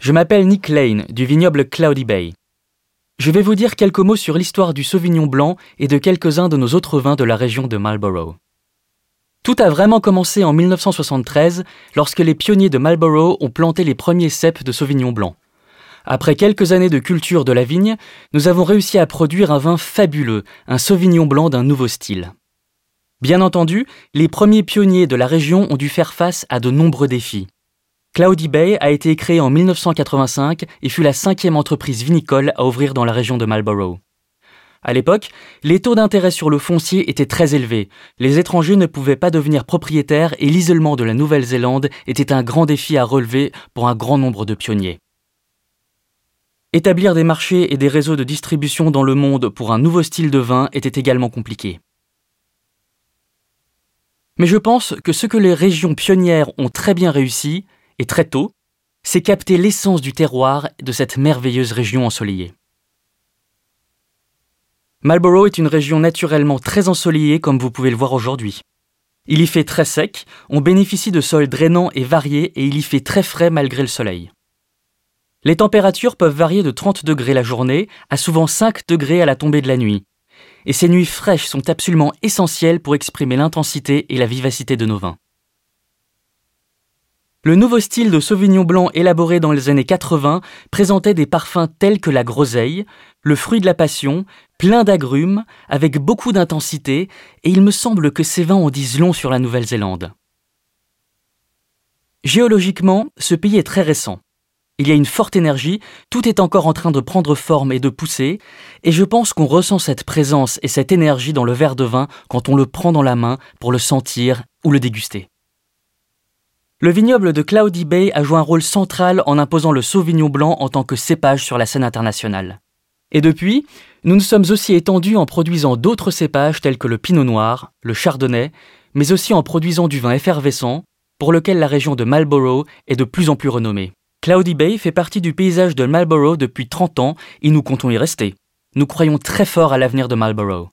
Je m'appelle Nick Lane du vignoble Cloudy Bay. Je vais vous dire quelques mots sur l'histoire du Sauvignon blanc et de quelques-uns de nos autres vins de la région de Marlborough. Tout a vraiment commencé en 1973 lorsque les pionniers de Marlborough ont planté les premiers cèpes de Sauvignon blanc. Après quelques années de culture de la vigne, nous avons réussi à produire un vin fabuleux, un Sauvignon blanc d'un nouveau style. Bien entendu, les premiers pionniers de la région ont dû faire face à de nombreux défis. Cloudy Bay a été créée en 1985 et fut la cinquième entreprise vinicole à ouvrir dans la région de Marlborough. À l'époque, les taux d'intérêt sur le foncier étaient très élevés, les étrangers ne pouvaient pas devenir propriétaires et l'isolement de la Nouvelle-Zélande était un grand défi à relever pour un grand nombre de pionniers. Établir des marchés et des réseaux de distribution dans le monde pour un nouveau style de vin était également compliqué. Mais je pense que ce que les régions pionnières ont très bien réussi, et très tôt, c'est capter l'essence du terroir de cette merveilleuse région ensoleillée. Marlborough est une région naturellement très ensoleillée comme vous pouvez le voir aujourd'hui. Il y fait très sec, on bénéficie de sols drainants et variés et il y fait très frais malgré le soleil. Les températures peuvent varier de 30 degrés la journée à souvent 5 degrés à la tombée de la nuit. Et ces nuits fraîches sont absolument essentielles pour exprimer l'intensité et la vivacité de nos vins. Le nouveau style de Sauvignon blanc élaboré dans les années 80 présentait des parfums tels que la groseille, le fruit de la passion, plein d'agrumes, avec beaucoup d'intensité, et il me semble que ces vins en disent long sur la Nouvelle-Zélande. Géologiquement, ce pays est très récent. Il y a une forte énergie, tout est encore en train de prendre forme et de pousser, et je pense qu'on ressent cette présence et cette énergie dans le verre de vin quand on le prend dans la main pour le sentir ou le déguster. Le vignoble de Cloudy Bay a joué un rôle central en imposant le Sauvignon blanc en tant que cépage sur la scène internationale. Et depuis, nous nous sommes aussi étendus en produisant d'autres cépages tels que le Pinot Noir, le Chardonnay, mais aussi en produisant du vin effervescent, pour lequel la région de Marlborough est de plus en plus renommée. Cloudy Bay fait partie du paysage de Marlborough depuis 30 ans et nous comptons y rester. Nous croyons très fort à l'avenir de Marlborough.